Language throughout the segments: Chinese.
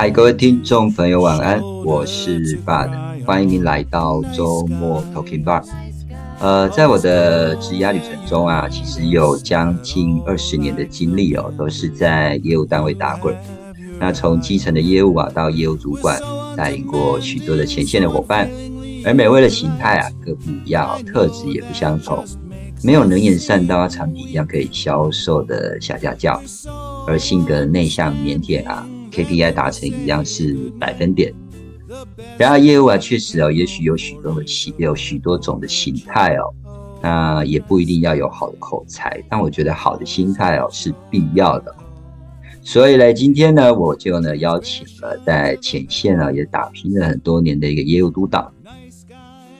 嗨，各位听众朋友，晚安，我是 Bud，欢迎您来到周末 Talking Bar。呃，在我的职业旅程中啊，其实有将近二十年的经历哦，都是在业务单位打滚。那从基层的业务啊，到业务主管，带领过许多的前线的伙伴，而每位的形态啊各不一样，特质也不相同。没有能言善道、产品一样可以销售的小家教，而性格内向腼腆啊，KPI 达成一样是百分点。然而业务啊，确实哦，也许有许多的形，有许多种的形态哦，那也不一定要有好的口才，但我觉得好的心态哦是必要的。所以呢，今天呢，我就呢邀请了在前线啊也打拼了很多年的一个业务督导，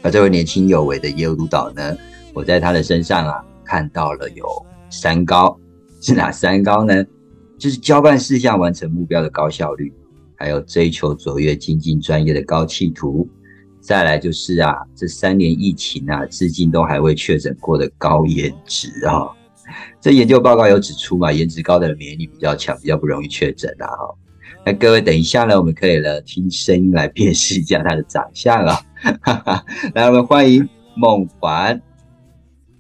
而这位年轻有为的业务督导呢，我在他的身上啊看到了有三高，是哪三高呢？就是交办事项、完成目标的高效率，还有追求卓越、精进专业的高企图，再来就是啊，这三年疫情啊，至今都还未确诊过的高颜值啊。这研究报告有指出嘛，颜值高的人免疫力比较强，比较不容易确诊啊。哈，那各位等一下呢，我们可以呢听声音来辨识一下他的长相啊。来，我们欢迎孟凡。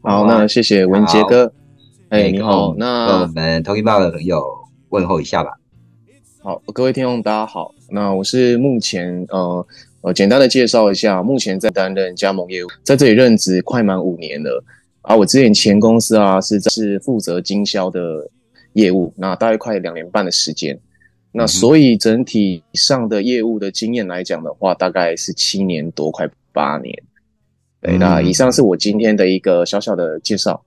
好，那谢谢文杰哥。哎，你好，跟那我们同一报的朋友问候一下吧。好，各位听众大家好。那我是目前呃呃简单的介绍一下，目前在担任加盟业务，在这里任职快满五年了。啊，我之前前公司啊是是负责经销的业务，那大概快两年半的时间。那所以整体上的业务的经验来讲的话，大概是七年多，快八年。对，那以上是我今天的一个小小的介绍。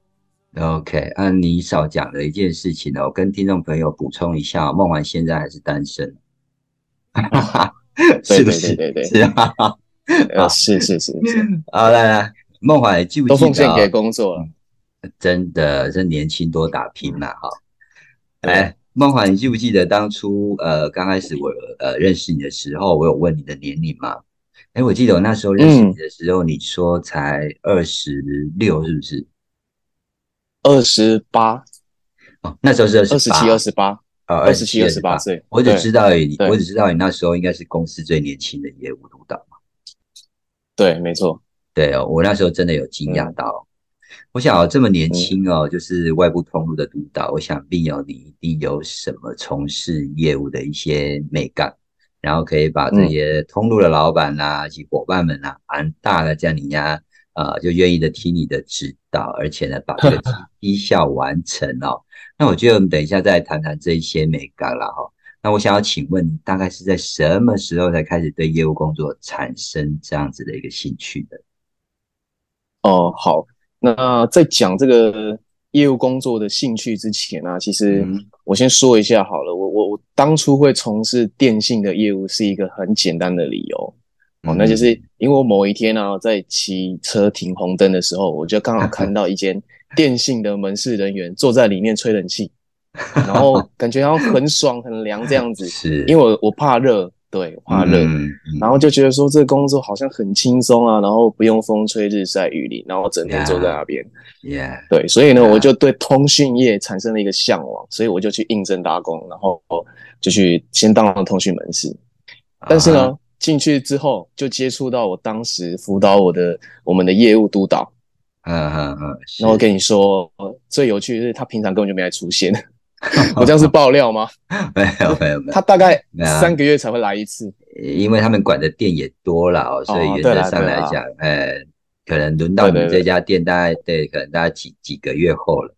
OK，按你少讲了一件事情呢，我跟听众朋友补充一下，梦环现在还是单身，是不是？对对对对是啊。呃，是是是是，好，来来，梦环记不记得、奉献给工作了。真的，这年轻多打拼嘛，哈。来，梦环，你记不记得当初呃刚开始我呃认识你的时候，我有问你的年龄吗？哎，我记得我那时候认识你的时候，你说才二十六，是不是？二十八、哦，那时候是二二十七、二十八、呃二十七、二十八岁。我只知道你，我只知道你那时候应该是公司最年轻的业务督导嘛。对，没错。对哦，我那时候真的有惊讶到。我想哦，这么年轻哦，就是外部通路的督导，我想必有你一定有什么从事业务的一些美感，然后可以把这些通路的老板呐、以及伙伴们啊，蛮大的这样你呀，呃，就愿意的听你的指导，而且呢，把这个 绩效完成哦。那我觉得我们等一下再谈谈这一些美感了哈。那我想要请问你，大概是在什么时候才开始对业务工作产生这样子的一个兴趣的？哦，好。那在讲这个业务工作的兴趣之前啊，其实嗯我先说一下好了。我我我当初会从事电信的业务是一个很简单的理由。哦，那就是因为我某一天呢、在骑车停红灯的时候，我就刚好看到一间 电信的门市人员坐在里面吹冷气，然后感觉好像很爽很凉这样子。是因为我我怕热，对，我怕热，嗯然后就觉得说这个工作好像很轻松啊，然后不用风吹日晒雨淋，然后整天坐在那边。，Yeah，对，所以呢.我就对通讯业产生了一个向往，所以我就去应征打工，然后就去先当了通讯门市。但是呢，进去之后就接触到我当时辅导我的我们的业务督导，嗯嗯嗯，是。然后跟你说，呃最有趣的是他平常根本就没来出现，我这样是爆料吗？没有没有没有，他大概三个月才会来一次。因为他们管的店也多了哦，所以原则上来讲，呃，可能轮到你这家店，大概对，可能大概几几个月后了，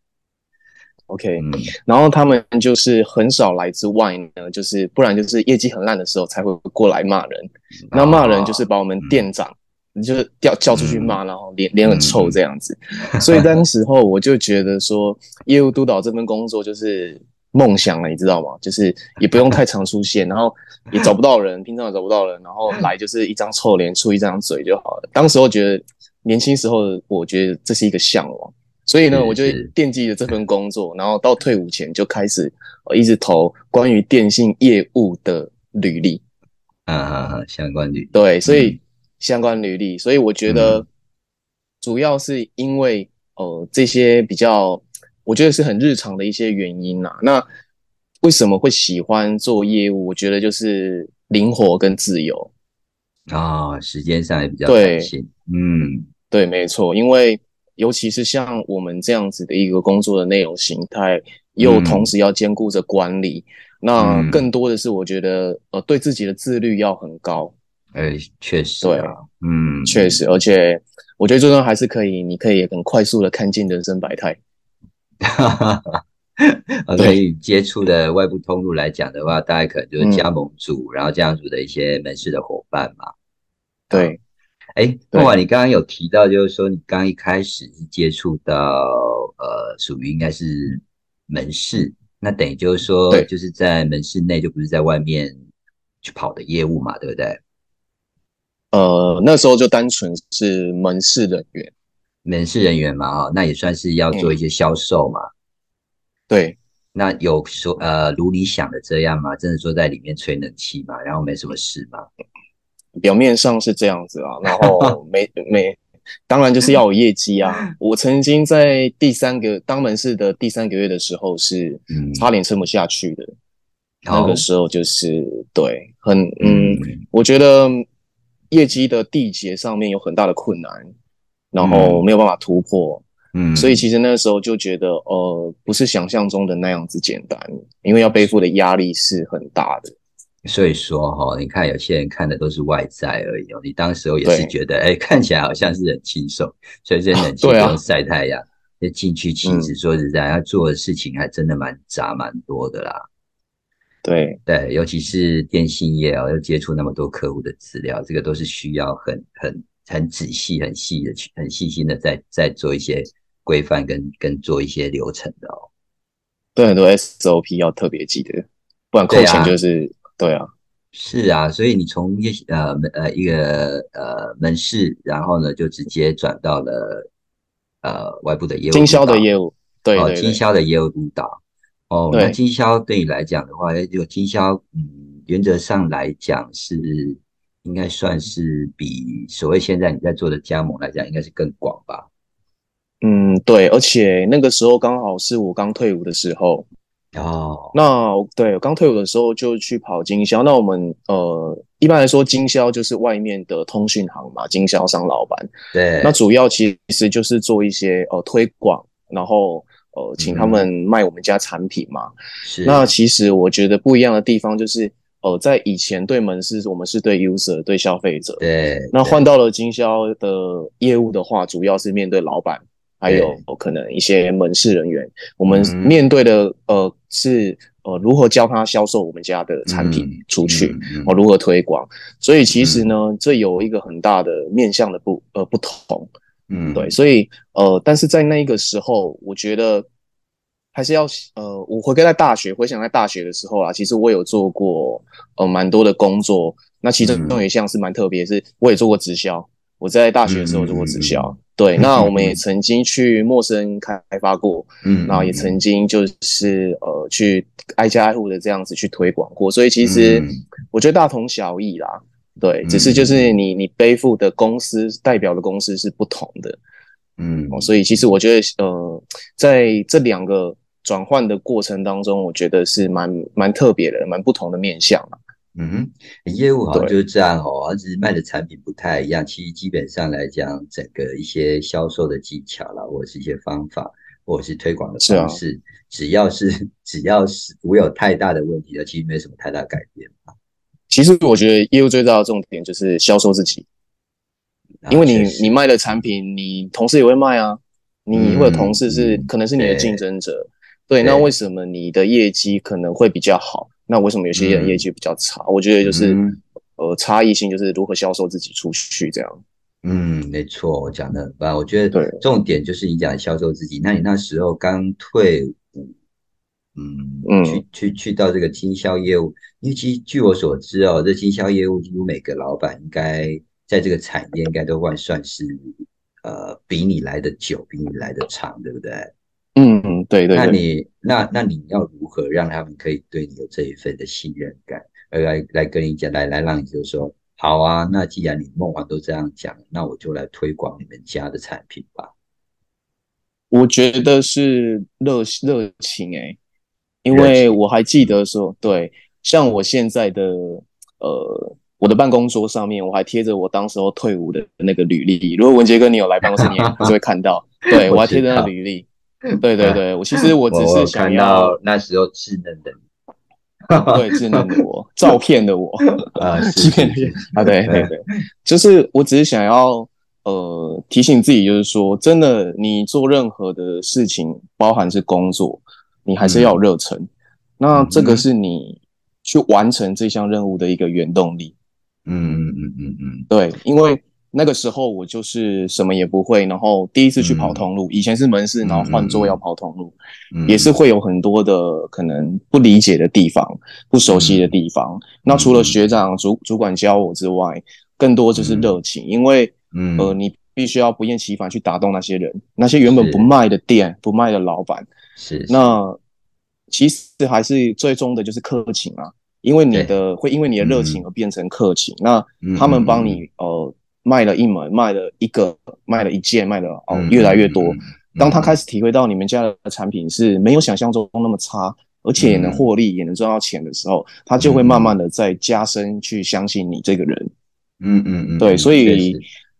OK，嗯然后他们就是很少来之外呢，就是不然就是业绩很烂的时候才会过来骂人。那骂人就是把我们店长就是叫叫出去骂，然后脸脸很臭这样子。所以当时候我就觉得说，业务督导这份工作就是梦想了，你知道吗？就是也不用太常出现，然后也找不到人，平常也找不到人，然后来就是一张臭脸，出一张嘴就好了。当时候觉得年轻时候，我觉得这是一个向往。所以呢，我就惦记着这份工作，然后到退伍前就开始呃一直投关于电信业务的履历。嗯嗯嗯，相关履，对，所以相关履历，所以我觉得主要是因为呃这些比较，我觉得是很日常的一些原因呐。那为什么会喜欢做业务？我觉得就是灵活跟自由啊，时间上也比较弹性。嗯，对，没错，因为尤其是像我们这样子的一个工作的内容形态，又同时要兼顾着管理，那更多的是我觉得呃对自己的自律要很高。哎，确实，对啊，嗯，确实，而且我觉得最重要还是可以，你可以很快速的看尽人生百态。哈哈可以接触的外部通路来讲的话，大概可能就是加盟主，然后加盟主的一些门市的伙伴嘛。对，哎，孟晚，你刚刚有提到，就是说你刚一开始是接触到呃，属于应该是门市，那等于就是说，就是在门市内，就不是在外面去跑的业务嘛，对不对？呃，那时候就单纯是门市人员，门市人员嘛，哈，那也算是要做一些销售嘛。对，那有说呃，如你想的这样吗？真的说在里面吹冷气嘛，然后没什么事吗？表面上是这样子啊，然后 没没，当然就是要有业绩啊。我曾经在第三个当门市的第三个月的时候，是差点撑不下去的。那个时候就是对，很嗯，我觉得业绩的缔结上面有很大的困难，然后没有办法突破。嗯，所以其实那个时候就觉得，呃，不是想象中的那样子简单，因为要背负的压力是很大的。所以说哈，你看有些人看的都是外在而已哦，你当时候也是觉得，哎，看起来好像是很轻松，所以这冷气不用晒太阳，那进去其实说实在，要做的事情还真的蛮杂蛮多的啦。对对，尤其是电信业哦，要接触那么多客户的资料，这个都是需要很很很仔细、很细的去、很细心的在在做一些。规范跟跟做一些流程的哦，对很多 SOP 要特别记得，不然扣钱就是对啊，是啊，所以你从一呃门呃一个呃门市，然后呢就直接转到了呃外部的业务，经销的业务，对哦，经销的业务督导。哦，那经销对你来讲的话，这个经销嗯原则上来讲是应该算是比所谓现在你在做的加盟来讲，应该是更广吧。嗯，对，而且那个时候刚好是我刚退伍的时候哦。那对，刚退伍的时候就去跑经销。那我们呃，一般来说，经销就是外面的通讯行嘛，经销商老板。对。那主要其实就是做一些呃推广，然后呃请他们卖我们家产品嘛。是。那其实我觉得不一样的地方就是，呃，在以前对门市，我们是对 user 对消费者。对。那换到了经销的业务的话，主要是面对老板。还有可能一些门市人员，我们面对的呃是呃如何教他销售我们家的产品出去，哦如何推广，所以其实呢这有一个很大的面向的不呃不同，嗯。对，所以呃但是在那个时候，我觉得还是要呃我回归在大学，回想在大学的时候啊，其实我有做过呃蛮多的工作，那其中有一项是蛮特别，是我也做过直销，我在大学的时候做过直销。对，那我们也曾经去陌生开发过，嗯，然后也曾经就是呃去挨家挨户的这样子去推广过，所以其实我觉得大同小异啦，对，只是就是你你背负的公司代表的公司是不同的，嗯，所以其实我觉得呃在这两个转换的过程当中，我觉得是蛮蛮特别的，蛮不同的面向啊。嗯哼，业务好像就是这样哦，只是卖的产品不太一样。其实基本上来讲，整个一些销售的技巧啦，或者是一些方法，或者是推广的方式，只要是 只要是不有太大的问题的，其实没什么太大改变其实我觉得业务最大的重点就是销售自己，因为你你卖的产品，你同事也会卖啊，你或者同事是可能是你的竞争者，对，那为什么你的业绩可能会比较好？那为什么有些人业绩比较差？我觉得就是呃差异性，就是如何销售自己出去这样。嗯，没错，我讲的很棒。我觉得重点就是你讲销售自己。那你那时候刚退伍，嗯，去去去到这个经销业务，因为其实据我所知哦，这经销业务几乎每个老板应该在这个产业应该都会算是呃比你来的久，比你来的长，对不对？嗯，对对。那你那那你要如何让他们可以对你有这一份的信任感，而来来跟你讲，来来让你就说好啊？那既然你梦王都这样讲，那我就来推广你们家的产品吧。我觉得是热热情哎，因为我还记得说，对，像我现在的呃，我的办公桌上面我还贴着我当时候退伍的那个履历。如果文杰哥你有来办公室，你还是会看到，对我还贴着那履历。对对对，我其实我只是想要那时候稚嫩的你。对，稚嫩的我，照片的我，啊，欺骗的啊，对对对，就是我只是想要呃提醒自己，就是说，真的，你做任何的事情，包含是工作，你还是要有热忱，那这个是你去完成这项任务的一个原动力。嗯嗯嗯嗯嗯，对，因为。那个时候我就是什么也不会，然后第一次去跑通路，以前是门市，然后换做要跑通路，也是会有很多的可能不理解的地方、不熟悉的地方。那除了学长、主主管教我之外，更多就是热情，因为呃，你必须要不厌其烦去打动那些人，那些原本不卖的店、不卖的老板。是，那其实还是最终的就是客情啊，因为你的会因为你的热情而变成客情，那他们帮你呃。卖了一门，卖了一个，卖了一件，卖了哦越来越多。当他开始体会到你们家的产品是没有想象中那么差，而且也能获利，也能赚到钱的时候，他就会慢慢的在加深去相信你这个人。嗯嗯嗯，对，所以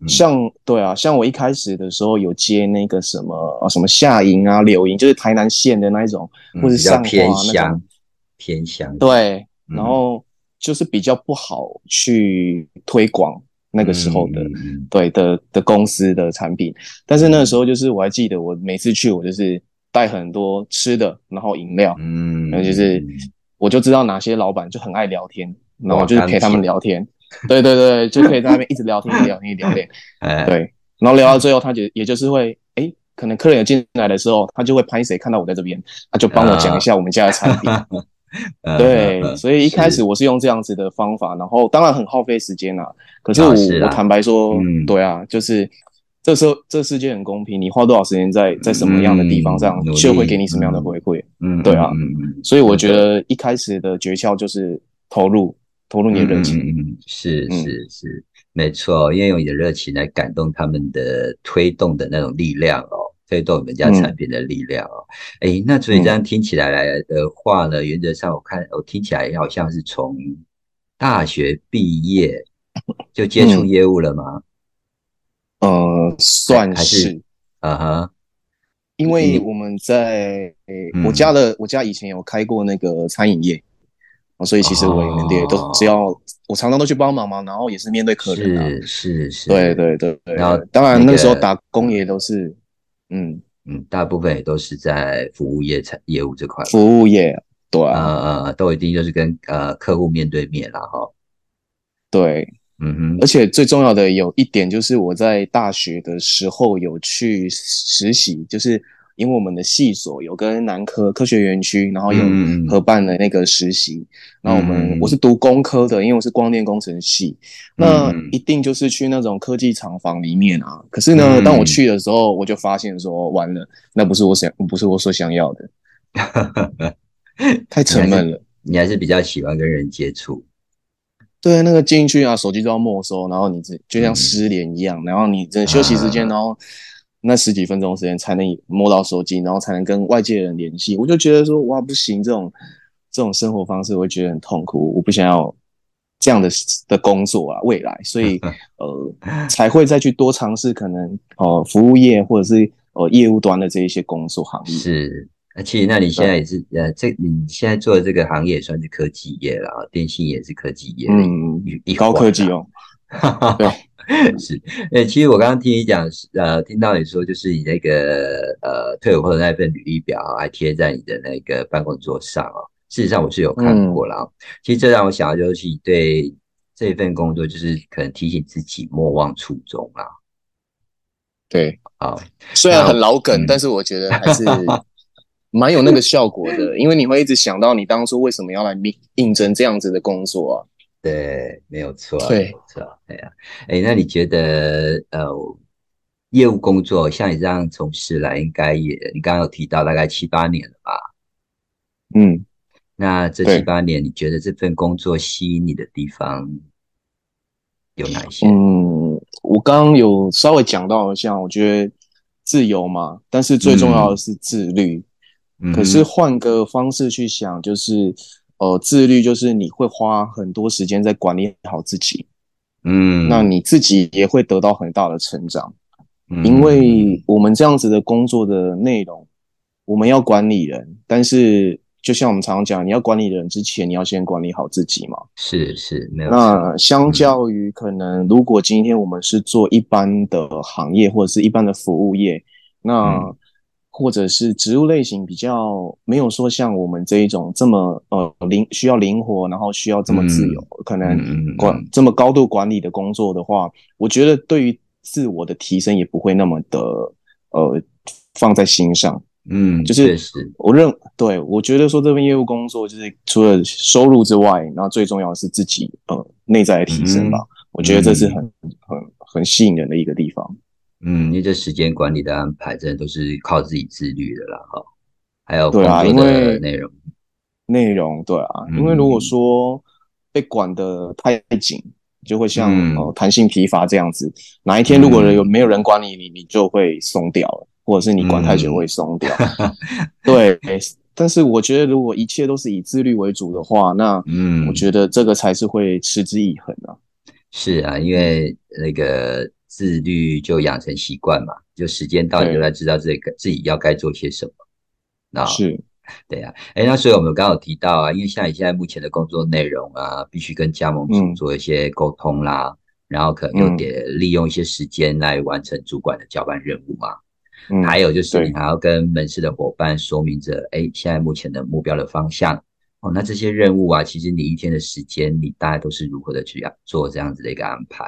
像对啊，像我一开始的时候有接那个什么啊什么夏银啊柳银，就是台南县的那一种，或者上偏乡偏乡。对，然后就是比较不好去推广。那个时候的对的的公司的产品，但是那个时候就是我还记得，我每次去我就是带很多吃的，然后饮料，嗯，然后就是我就知道哪些老板就很爱聊天，然后就是陪他们聊天，对对对，就可以在那边一直聊天，聊天，聊天，对，然后聊到最后，他就也就是会，哎，可能客人有进来的时候，他就会拍谁看到我在这边，他就帮我讲一下我们家的产品。对，所以一开始我是用这样子的方法，然后当然很耗费时间啊。可是我我坦白说，对啊，就是这时候这世界很公平，你花多少时间在在什么样的地方上，就会给你什么样的回馈。嗯，对啊，所以我觉得一开始的诀窍就是投入，投入你的热情。嗯，是是是，没错，因为用你的热情来感动他们的推动的那种力量哦。推动你们家产品的力量哦，哎，那所以这样听起来来的话呢，原则上我看我听起来好像是从大学毕业就接触业务了吗？呃，算是，啊哈，因为我们在我家的我家以前有开过那个餐饮业，所以其实我们也都只要我常常都去帮忙嘛，然后也是面对客人啊，是是是，对对对对，然后当然那个时候打工也都是。嗯嗯，大部分也都是在服务业产业务这块。服务业，对啊，呃呃，都一定就是跟呃客户面对面了哈。对，嗯哼，而且最重要的有一点就是我在大学的时候有去实习，就是。因为我们的系所有跟南科科学园区，然后有合办的那个实习，然后我们我是读工科的，因为我是光电工程系，那一定就是去那种科技厂房里面啊。可是呢，当我去的时候，我就发现说，完了，那不是我想，不是我所想要的，太沉闷了。你还是比较喜欢跟人接触。对，那个进去啊，手机都要没收，然后你这就像失联一样，然后你这休息时间，然后。那十几分钟时间才能摸到手机，然后才能跟外界人联系。我就觉得说，哇，不行，这种这种生活方式，我会觉得很痛苦。我不想要这样的的工作啊，未来，所以 呃，才会再去多尝试可能哦，服务业或者是呃业务端的这一些工作行业。是，而且那你现在也是呃，这你现在做的这个行业也算是科技业了啊，电信也是科技业，嗯，高科技哦，对。是，诶，其实我刚刚听你讲，呃，听到你说，就是你那个呃退伍后的那份履历表还贴在你的那个办公桌上哦。事实上我是有看过了，其实这让我想到就是你对这份工作，就是可能提醒自己莫忘初衷啊。对，好，虽然很老梗，但是我觉得还是蛮有那个效果的，因为你会一直想到你当初为什么要来应应征这样子的工作啊。对，没有错，对，没错，对呀，哎，那你觉得，呃，业务工作像你这样从事来，应该也，你刚刚有提到大概七八年了吧？嗯，那这七八年，你觉得这份工作吸引你的地方有哪些？嗯，我刚刚有稍微讲到，一下我觉得自由嘛，但是最重要的是自律。嗯可是换个方式去想，就是呃，自律就是你会花很多时间在管理好自己，嗯，那你自己也会得到很大的成长。嗯因为我们这样子的工作的内容，我们要管理人，但是就像我们常常讲，你要管理人之前，你要先管理好自己嘛。是是没有，那相较于可能，如果今天我们是做一般的行业或者是一般的服务业，那、嗯或者是职务类型比较没有说像我们这一种这么呃灵需要灵活，然后需要这么自由，可能管这么高度管理的工作的话，我觉得对于自我的提升也不会那么的呃放在心上。嗯，就是我认对我觉得说这份业务工作就是除了收入之外，然后最重要的是自己呃内在的提升吧。我觉得这是很很很吸引人的一个地方。嗯，因为这时间管理的安排真的都是靠自己自律的啦，哈。还有工作的内容，内容对啊，嗯因为如果说被管得太紧，就会像、嗯呃弹性疲乏这样子。哪一天如果有没有人管理，你你就会松掉了，或者是你管太久嗯会松掉。对，但是我觉得如果一切都是以自律为主的话，那嗯，我觉得这个才是会持之以恒啊。是啊，因为那个自律就养成习惯嘛，就时间到你对就来知道自己该自己要该做些什么。那是，对呀、哎，那所以我们刚刚有提到啊，因为像你现在目前的工作内容啊，必须跟加盟主嗯做一些沟通啦，然后可能又嗯得利用一些时间来完成主管的交办任务嘛。嗯，还有就是你还要跟门市的伙伴说明着，哎，现在目前的目标的方向。哦，那这些任务啊，其实你一天的时间，你大概都是如何的去做这样子的一个安排？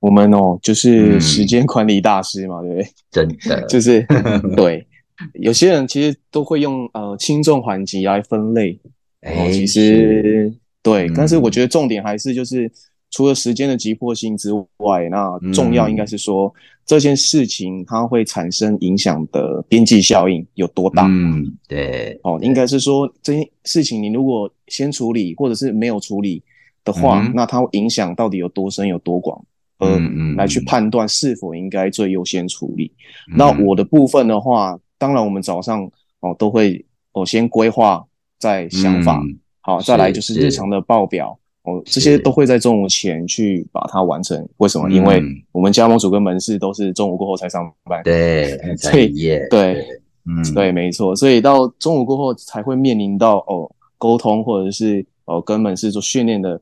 我们哦，就是嗯。时间管理大师嘛，对不对？真的，就是 对，有些人其实都会用呃轻重缓急来分类。哦，哎，其是。实对，嗯。但是我觉得重点还是就是除了时间的急迫性之外，那重要应该是说、这件事情它会产生影响的边际效应有多大。嗯，对，哦，应该是说这件事情你如果先处理或者是没有处理的话，嗯那它影响到底有多深有多广，呃，嗯嗯来去嗯判断是否应该最优先处理。嗯那我的部分的话，当然我们早上哦都会哦先规划再想法，嗯好，再来就是是日常的报表。哦，这些都会在中午前去把它完成。为什么？因为嗯我们加盟组跟门市都是中午过后才上班。对，所以对，嗯，对，没错，所以到中午过后才会面临到哦沟通或者是哦跟门市做训练的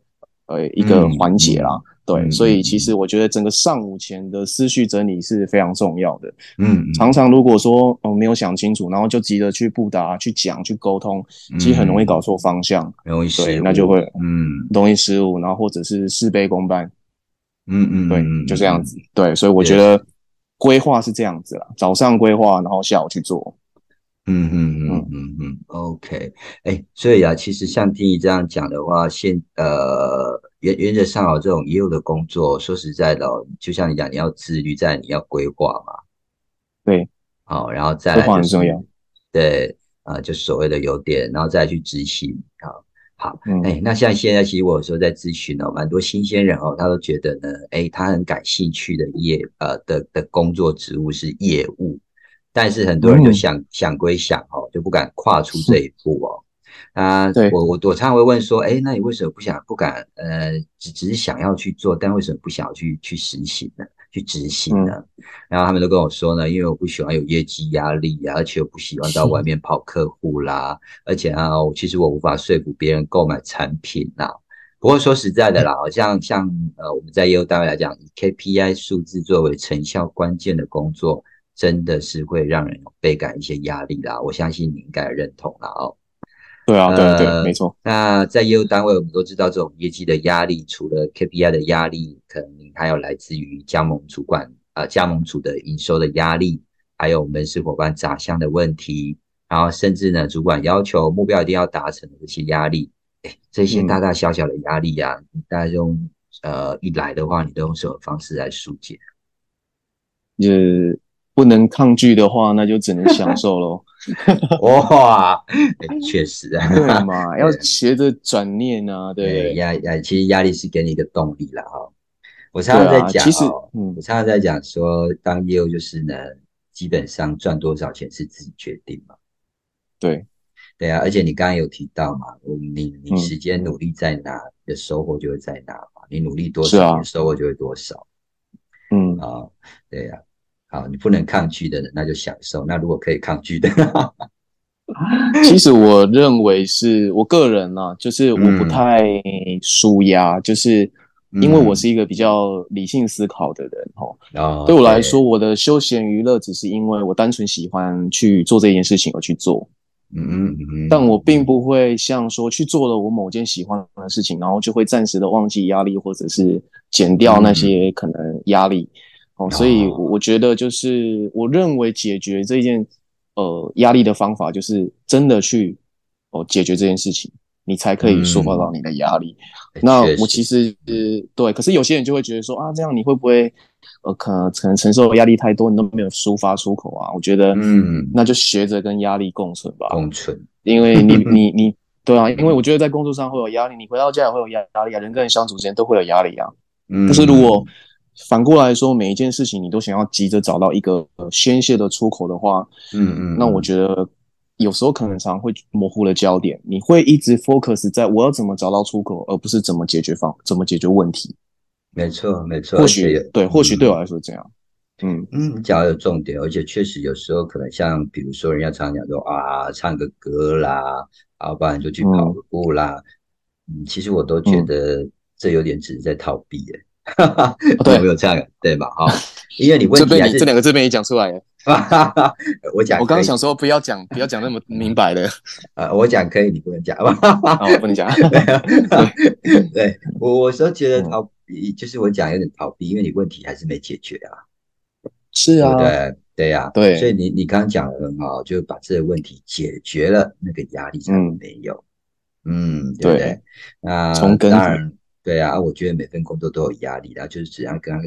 呃一个嗯环节啦。对，嗯所以其实我觉得整个上午前的思绪整理是非常重要的。嗯，嗯常常如果说哦没有想清楚，然后就急着去布达、去讲、去沟通，其实很容易搞错方向，对，容易失误那就会嗯。容易失误，然后或者是事倍功半。嗯嗯，对，嗯就这样，子。对，所以我觉得规划是这样子啦，早上规划，然后下午去做。嗯嗯嗯嗯。嗯，OK，哎，所以啊，其实像听你这样讲的话，现呃原原则上哦，这种业务的工作，说实在的哦，就像你讲，你要自律，在你要规划嘛，对，好，然后再规来就是划很重要。对，啊，就所谓的有点，然后再去执行，啊，好，嗯。哎，那像现在其实我有时候在咨询哦，蛮多新鲜人哦，他都觉得呢，哎，他很感兴趣的业呃的的工作职务是业务，但是很多人就嗯。想、想归想哦，就不敢跨出这一步哦。啊，对我我我常常会问说，哎，那你为什么不想不敢呃，只只是想要去做，但为什么不想要去去实行呢？去执行呢？然后他们都跟我说呢，因为我不喜欢有业绩压力啊，而且我不喜欢到外面跑客户啦，而且啊，其实我无法说服别人购买产品啦。不过说实在的啦，好像像呃我们在业务单位来讲，以 KPI 数字作为成效关键的工作，真的是会让人有倍感一些压力啦。我相信你应该认同啦哦。对啊，对呃对，没错。那在业务单位，我们都知道这种业绩的压力，除了 KPI 的压力，可能还有来自于加盟主管啊、呃加盟组的营收的压力，还有门市伙伴杂项的问题，然后甚至呢，主管要求目标一定要达成的这些压力，哎，这些嗯大大小小的压力啊，你大家用呃一来的话，你都用什么方式来疏解？就是不能抗拒的话，那就只能享受喽。哇，哎确实啊，对嘛，要学着转念啊，对？压压，其实压力是给你一个动力了哈。我常常在讲，其实，嗯，我常常在讲说，当业务就是呢，基本上赚多少钱是自己决定嘛。对，对啊，而且你刚刚有提到嘛，你你时间努力在哪，你的收获就会在哪嘛。你努力多少，你收获就会多少。嗯啊，对呀，好，你不能抗拒的人，那就享受。那如果可以抗拒的，其实我认为是我个人呢，就是我不太舒压，就是。因为我是一个比较理性思考的人，哦，对我来说，我的休闲娱乐只是因为我单纯喜欢去做这件事情而去做，嗯嗯嗯，但我并不会像说去做了我某件喜欢的事情，然后就会暂时的忘记压力，或者是减掉那些可能压力，哦，所以我觉得就是我认为解决这件呃压力的方法，就是真的去哦解决这件事情。你才可以抒发到你的压力。那我其实对，可是有些人就会觉得说啊，这样你会不会呃，可能可能承受压力太多，你都没有抒发出口啊？我觉得，嗯，那就学着跟压力共存吧。共存，因为你 你你，对啊，因为我觉得在工作上会有压力，你回到家也会有压压力啊，人跟人相处之间都会有压力啊。嗯，但是如果反过来说，每一件事情你都想要急着找到一个宣泄的出口的话，嗯嗯，那我觉得。有时候可能常会模糊了焦点，你会一直 focus 在我要怎么找到出口，而不是怎么解决方怎么解决问题。没错，没错。或许对，或许对我来说这样。嗯嗯，讲的有重点，而且确实有时候可能像比如说人家常讲说啊，唱个歌啦，啊，不然就去跑个步啦。嗯，其实我都觉得这有点只是在逃避耶。哈哈，对，没有这样，对吧？哈，因为你问题还是这两个字被你讲出来了。我讲，我刚刚想说不要讲，不要讲那么明白的。呃，我讲可以，你不能讲，我不能讲。对，我我说觉得逃避，就是我讲有点逃避，因为你问题还是没解决啊。是啊，对对呀，对。所以你你刚刚讲的很好，就把这个问题解决了，那个压力才没有。嗯，对不对？那从根。对啊，我觉得每份工作都有压力然后，就是只要跟他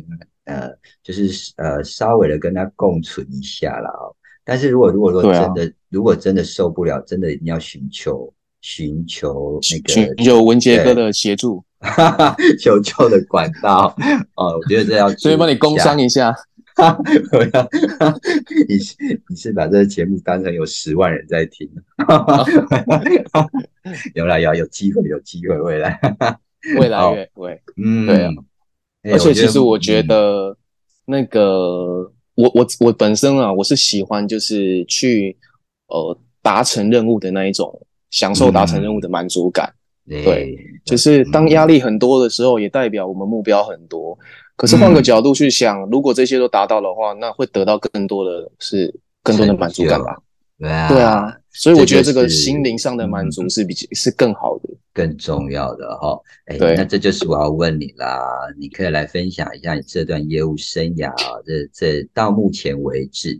呃，就是呃，稍微的跟他共存一下啦。哦。但是如果如果说真的，如果真的受不了，真的一定要寻求寻求那个寻求文杰哥的协助，求救的管道哦。我觉得这要所以帮你工商一下。你是你是把这个节目当成有十万人在听？有了有有机会有机会未来。未来越会，嗯，对啊，而且其实我觉得那个我我我本身啊，我是喜欢就是去呃达成任务的那一种，享受达成任务的满足感。对，就是当压力很多的时候，也代表我们目标很多。可是换个角度去想，如果这些都达到的话，那会得到更多的是更多的满足感吧？对啊。所以我觉得这个心灵上的满足是比是更好的、更重要的哈。哎，那这就是我要问你啦，你可以来分享一下你这段业务生涯啊，这这到目前为止，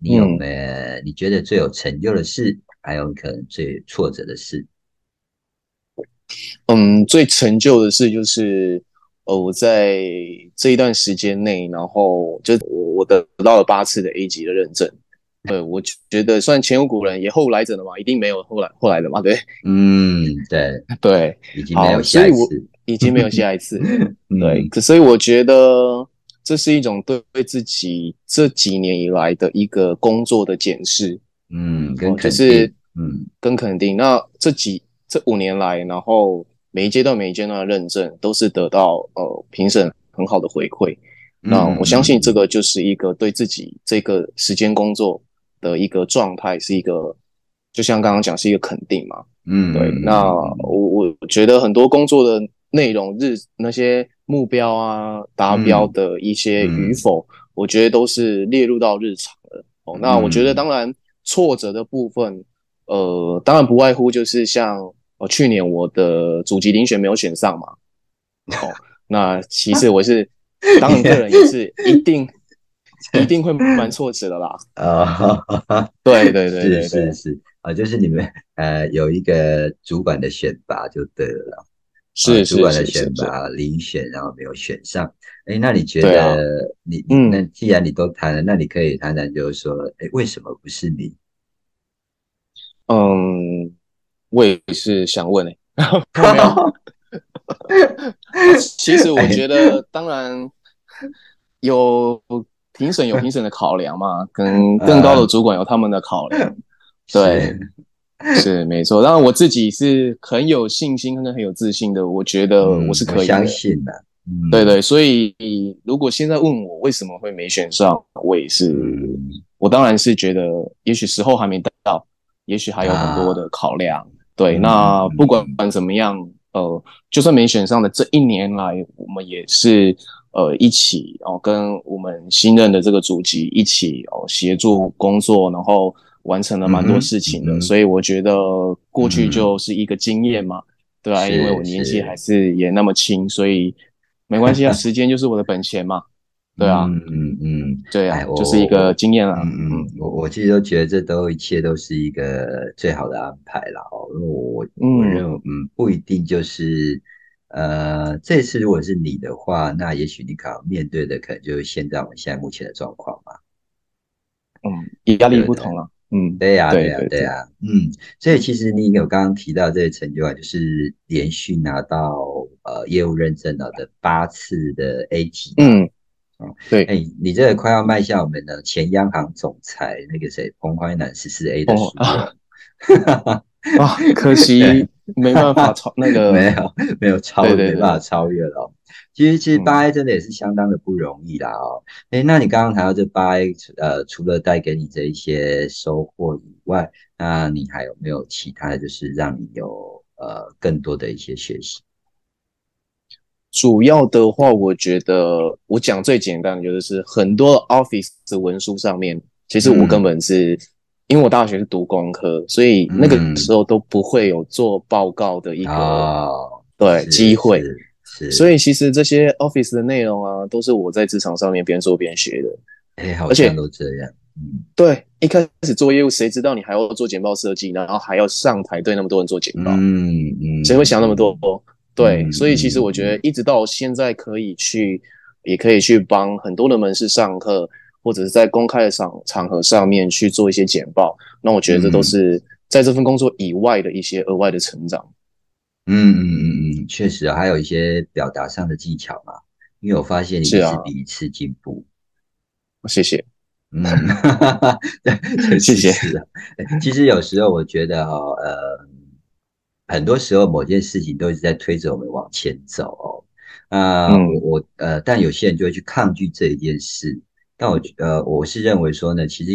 你有没有你觉得最有成就的事，还有可能最挫折的事？嗯，最成就的事就是，呃，我在这一段时间内，然后就我我得到了八次的 A 级的认证。对，我觉得算前无古人也后无来者了嘛，一定没有后来后来的嘛，对，嗯，对对，已经没有下一次，已经没有下一次，对，可所以我觉得这是一种对自己这几年以来的一个工作的检视，嗯，跟肯定，嗯，跟肯定。那这几这五年来，然后每一阶段每一阶段的认证都是得到呃评审很好的回馈，那我相信这个就是一个对自己这个时间工作。的一个状态是一个，就像刚刚讲是一个肯定嘛，嗯，对。那我我觉得很多工作的内容日那些目标啊达标的一些与否，我觉得都是列入到日常的。哦，那我觉得当然挫折的部分，呃，当然不外乎就是像呃去年我的主级遴选没有选上嘛，哦，那其实我是 当然个人也是一定。一定会蛮挫折的啦。啊，对对对对，是是是。啊，就是你们呃有一个主管的选拔就对了，是主管的选拔遴选，然后没有选上。哎，那你觉得你那既然你都谈了，那你可以谈谈，就是说，哎，为什么不是你？嗯，我也是想问哎，其实我觉得，当然有评审有 评审的考量嘛，跟更高的主管有他们的考量。对，是没错。当然我自己是很有信心，跟很有自信的。我觉得我是可以相信的。对对，所以如果现在问我为什么会没选上，我也是，我当然是觉得，也许时候还没到，也许还有很多的考量。对，那不管怎么样，呃，就算没选上的这一年来，我们也是呃一起哦，跟我们新任的这个主级一起哦协助工作，然后完成了蛮多事情的。所以我觉得过去就是一个经验嘛，对啊，因为我年纪还是也那么轻，所以。没关系啊，时间就是我的本钱嘛，对啊，嗯嗯嗯，对啊，就是一个经验啊，嗯嗯，我我其实都觉得这都一切都是一个最好的安排了哦，因为我我认为嗯不一定就是呃这次如果是你的话，那也许你可能面对的可能就是现在我们现在目前的状况嘛，嗯，压力不同了。嗯，对呀，对呀，对呀，嗯，所以其实你有刚刚提到这个成就啊，就是连续拿到呃业务认证了的八次的 A 级，嗯，对，哎，你这个快要迈向我们的前央行总裁那个谁彭淮南十四 A 的时候，啊，可惜 没办法超那个，没有没有超，没办法超越了。其实，其实八 A 真的也是相当的不容易啦哦。哎，那你刚刚谈到这八 A，呃，除了带给你这一些收获以外，那你还有没有其他的就是让你有呃更多的一些学习？主要的话，我觉得我讲最简单的就是很多 Office 的文书上面，其实我根本是因为我大学是读工科，所以那个时候都不会有做报告的一个对机会。所以其实这些 Office 的内容啊，都是我在职场上面边做边学的。哎，好像都这样。嗯，对，一开始做业务，谁知道你还要做简报设计，然后还要上台对那么多人做简报？嗯嗯，谁会想那么多？对，所以其实我觉得，一直到现在可以去，也可以去帮很多的门市上课，或者是在公开的场场合上面去做一些简报。那我觉得这都是在这份工作以外的一些额外的成长。嗯嗯嗯嗯，确实啊，还有一些表达上的技巧嘛。因为我发现你一次比一次进步。谢谢。嗯，谢谢。其实有时候我觉得哈，呃，很多时候某件事情都是在推着我们往前走哦。啊，我我呃，但有些人就会去抗拒这一件事。但我呃，我是认为说呢，其实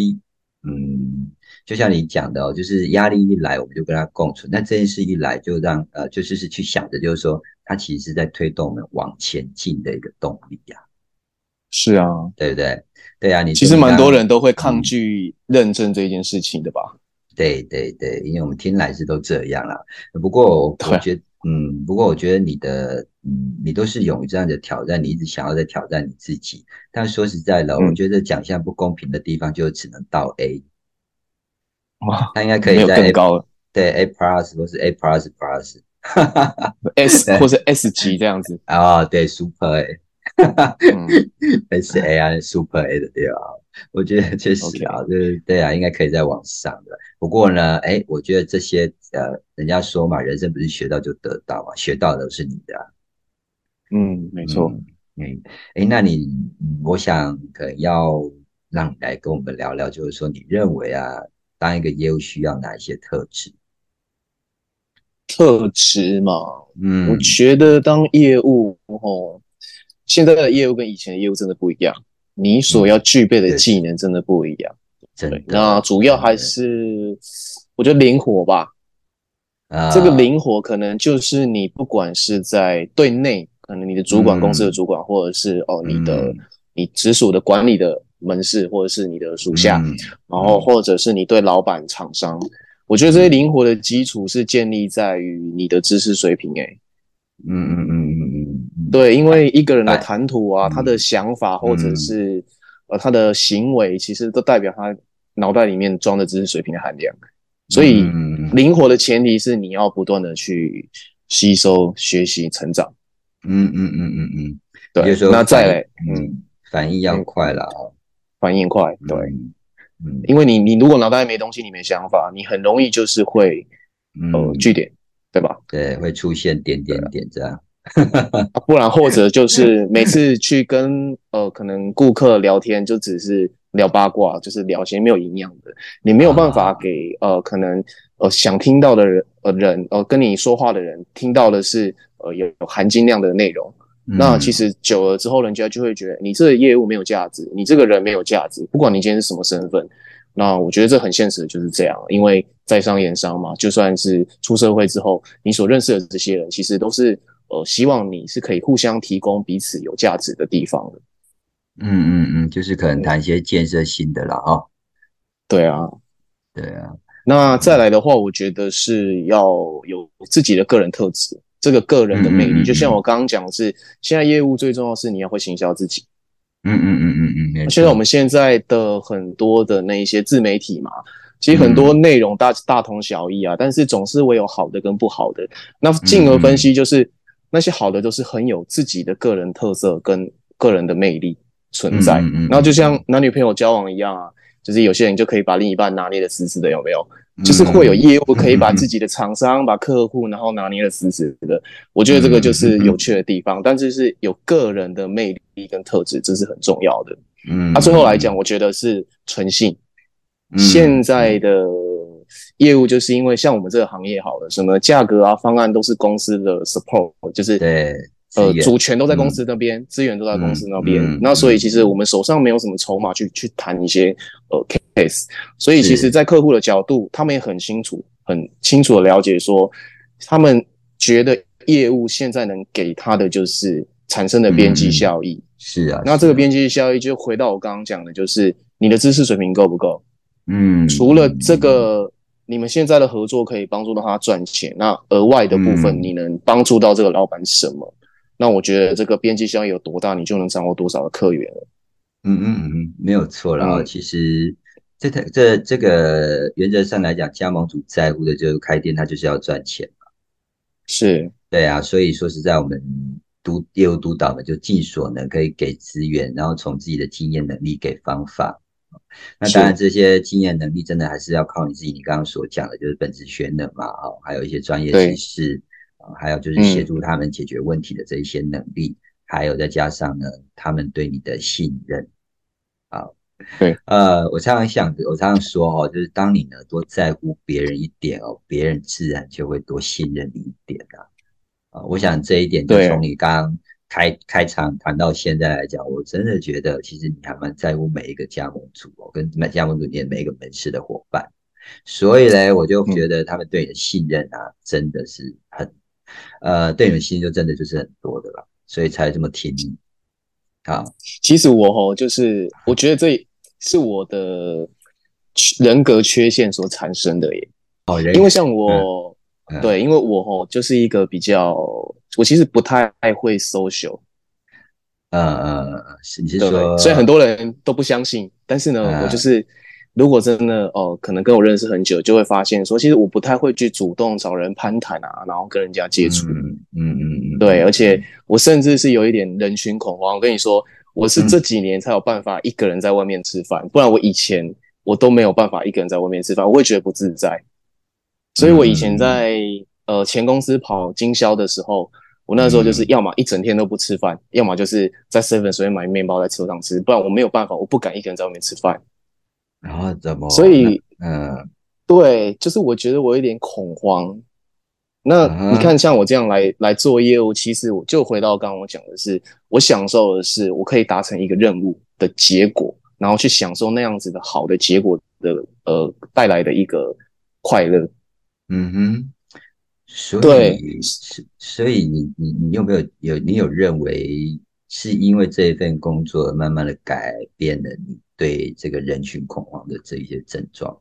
嗯。就像你讲的哦，就是压力一来，我们就跟它共存。那这件事一来，就让呃，就是是去想着，就是说，它其实是在推动我们往前进的一个动力呀。是啊，对不对？对啊，你其实蛮多人都会抗拒认证这件事情的吧？对对对，因为我们听来是都这样啦。不过我觉得，嗯，不过我觉得你的，嗯，你都是勇于这样的挑战，你一直想要在挑战你自己。但说实在的，我觉得奖项不公平的地方，就只能到 A。哇，他应该可以在更高，对 A plus 或是 A plus plus，哈哈，S 或是 S 级这样子啊，对 Super A，哈哈，S A 啊 Super A 的对啊，我觉得确实啊，就是对啊，应该可以在往上的。不过呢，哎，我觉得这些呃，人家说嘛，人生不是学到就得到嘛，学到的是你的。嗯，没错。嗯，哎，那你，我想可能要让你来跟我们聊聊，就是说你认为啊。当一个业务需要哪一些特质？特质嘛，嗯，我觉得当业务哦，现在的业务跟以前的业务真的不一样，你所要具备的技能真的不一样。对，那主要还是我觉得灵活吧。啊，这个灵活可能就是你不管是在对内，可能你的主管公司的主管，或者是哦你的你直属的管理的。门市或者是你的属下，然后或者是你对老板、厂商，我觉得这些灵活的基础是建立在于你的知识水平。哎，嗯嗯嗯嗯嗯，对，因为一个人的谈吐啊，他的想法或者是呃他的行为，其实都代表他脑袋里面装的知识水平的含量。所以，灵活的前提是你要不断的去吸收、学习、成长。嗯嗯嗯嗯嗯，对。那再来，嗯，反应要快了啊。反应快，对，嗯，因为你你如果脑袋没东西，你没想法，你很容易就是会呃据点，对吧？对，会出现点点点这样。不然或者就是 每次去跟呃可能顾客聊天，就只是聊八卦，就是聊些没有营养的，你没有办法给呃可能呃想听到的人呃人呃跟你说话的人听到的是呃有有含金量的内容。那其实久了之后，人家就会觉得你这个业务没有价值，你这个人没有价值，不管你今天是什么身份。那我觉得这很现实就是这样，因为在商言商嘛，就算是出社会之后，你所认识的这些人，其实都是。呃，希望你是可以互相提供彼此有价值的地方的。嗯嗯嗯，就是可能谈一些建设性的了啊。对啊，对啊。那再来的话，我觉得是要有自己的个人特质，这个个人的魅力。就像我刚刚讲的是，现在业务最重要是你要会行销自己。嗯嗯嗯嗯嗯。现在我们现在的很多的那一些自媒体嘛，其实很多内容大大同小异啊，但是总是会有好的跟不好的。那进而分析就是。那些好的都是很有自己的个人特色跟个人的魅力存在，然后就像男女朋友交往一样啊，就是有些人就可以把另一半拿捏的死死的，有没有？就是会有业务可以把自己的厂商、把客户，然后拿捏的死死的。我觉得这个就是有趣的地方，但是是有个人的魅力跟特质，这是很重要的。嗯，那最后来讲，我觉得是诚信。现在的。业务就是因为像我们这个行业好了，什么价格啊、方案都是公司的 support，就是对，呃，主权都在公司那边，资源都在公司那边。那所以其实我们手上没有什么筹码去去谈一些呃 case。所以其实，在客户的角度，他们也很清楚、很清楚的了解说，他们觉得业务现在能给他的就是产生的边际效益。是啊，那这个边际效益就回到我刚刚讲的，就是你的知识水平够不够？嗯，除了这个。你们现在的合作可以帮助到他赚钱，那额外的部分你能帮助到这个老板什么？那我觉得这个边际效益有多大，你就能掌握多少的客源了。嗯嗯嗯，没有错。然后其实这这这个原则上来讲，加盟主在乎的就是开店，他就是要赚钱嘛。是，对啊。所以说实在，我们督业务督导呢，就尽所能可以给资源，然后从自己的经验能力给方法。那当然，这些经验能力真的还是要靠你自己。你刚刚所讲的，就是本职学能嘛，哦，还有一些专业知识，啊，还有就是协助他们解决问题的这一些能力，还有再加上呢，他们对你的信任，啊，对，呃，我常常想，我常常说，哦，就是当你呢多在乎别人一点哦，别人自然就会多信任你一点啊，啊，我想这一点就从你刚。开开场谈到现在来讲，我真的觉得其实你还蛮在乎每一个加盟主哦，跟加盟主里面每一个门市的伙伴，所以呢，我就觉得他们对你的信任啊，真的是很，呃，对你的信任就真的就是很多的了，所以才这么听。你。好，其实我吼就是我觉得这是我的人格缺陷所产生的耶，哦，因为像我，对，因为我吼就是一个比较。我其实不太会 social，呃呃，你是说，所以很多人都不相信。但是呢，我就是如果真的哦，可能跟我认识很久，就会发现说，其实我不太会去主动找人攀谈啊，然后跟人家接触。嗯嗯嗯，对，而且我甚至是有一点人群恐慌。我跟你说，我是这几年才有办法一个人在外面吃饭，不然我以前我都没有办法一个人在外面吃饭，我会觉得不自在。所以我以前在呃前公司跑经销的时候。我那时候就是要么一整天都不吃饭，要么就是在 seven 随便买面包在车上吃，不然我没有办法，我不敢一个人在外面吃饭。然后怎么？所以，嗯，对，就是我觉得我有点恐慌。那你看，像我这样来来做业务，其实我就回到刚刚我讲的是，我享受的是我可以达成一个任务的结果，然后去享受那样子的好的结果的呃带来的一个快乐。嗯哼。所以，所以你你你有没有有你有认为是因为这一份工作慢慢的改变了你对这个人群恐慌的这一些症状？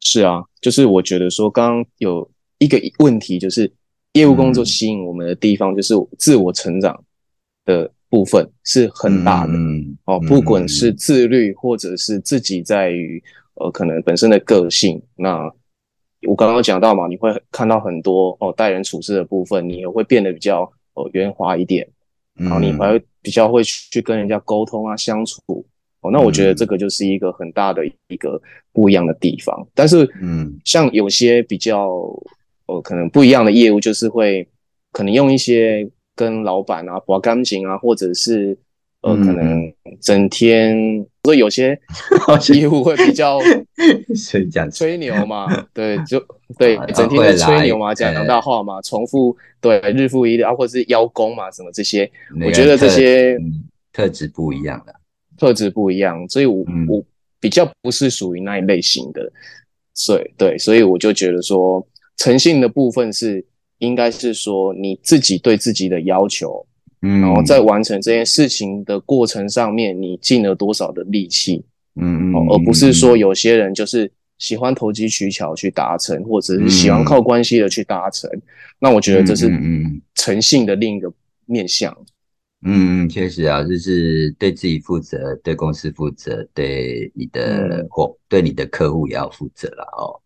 是啊，就是我觉得说，刚刚有一个问题，就是业务工作吸引我们的地方，就是自我成长的部分是很大的哦，不管是自律，或者是自己在于呃可能本身的个性那。我刚刚讲到嘛，你会看到很多哦，待人处事的部分，你也会变得比较哦圆滑一点，然后你还会比较会去跟人家沟通啊相处哦。那我觉得这个就是一个很大的一个不一样的地方。但是，嗯，像有些比较哦，可能不一样的业务，就是会可能用一些跟老板啊、把钢琴啊，或者是呃，可能整天，所以有些 业务会比较 吹牛嘛，对，就对，整天在吹牛嘛，讲大话嘛，重复对，日复一日啊，或者是邀功嘛，什么这些，我觉得这些特质不一样的，特质不一样，所以我我比较不是属于那一类型的，所以对，所以我就觉得说。诚信的部分是，应该是说你自己对自己的要求，嗯，然后在完成这件事情的过程上面，你尽了多少的力气，嗯嗯，而不是说有些人就是喜欢投机取巧去达成，或者是喜欢靠关系的去达成，那我觉得这是嗯诚信的另一个面向。嗯嗯，确实啊，就是对自己负责，对公司负责，对你的或对你的客户也要负责了哦。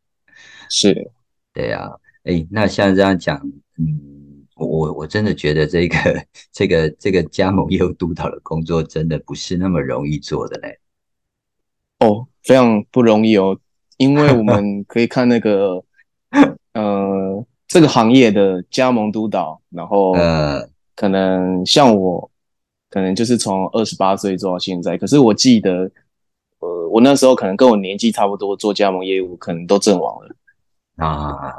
是。对啊，哎，那像这样讲，嗯，我我真的觉得这个这个这个加盟业务督导的工作真的不是那么容易做的嘞。哦，非常不容易哦，因为我们可以看那个，呃，这个行业的加盟督导，然后呃，可能像我，可能就是从二十八岁做到现在，可是我记得，呃，我那时候可能跟我年纪差不多，做加盟业务可能都阵亡了。啊，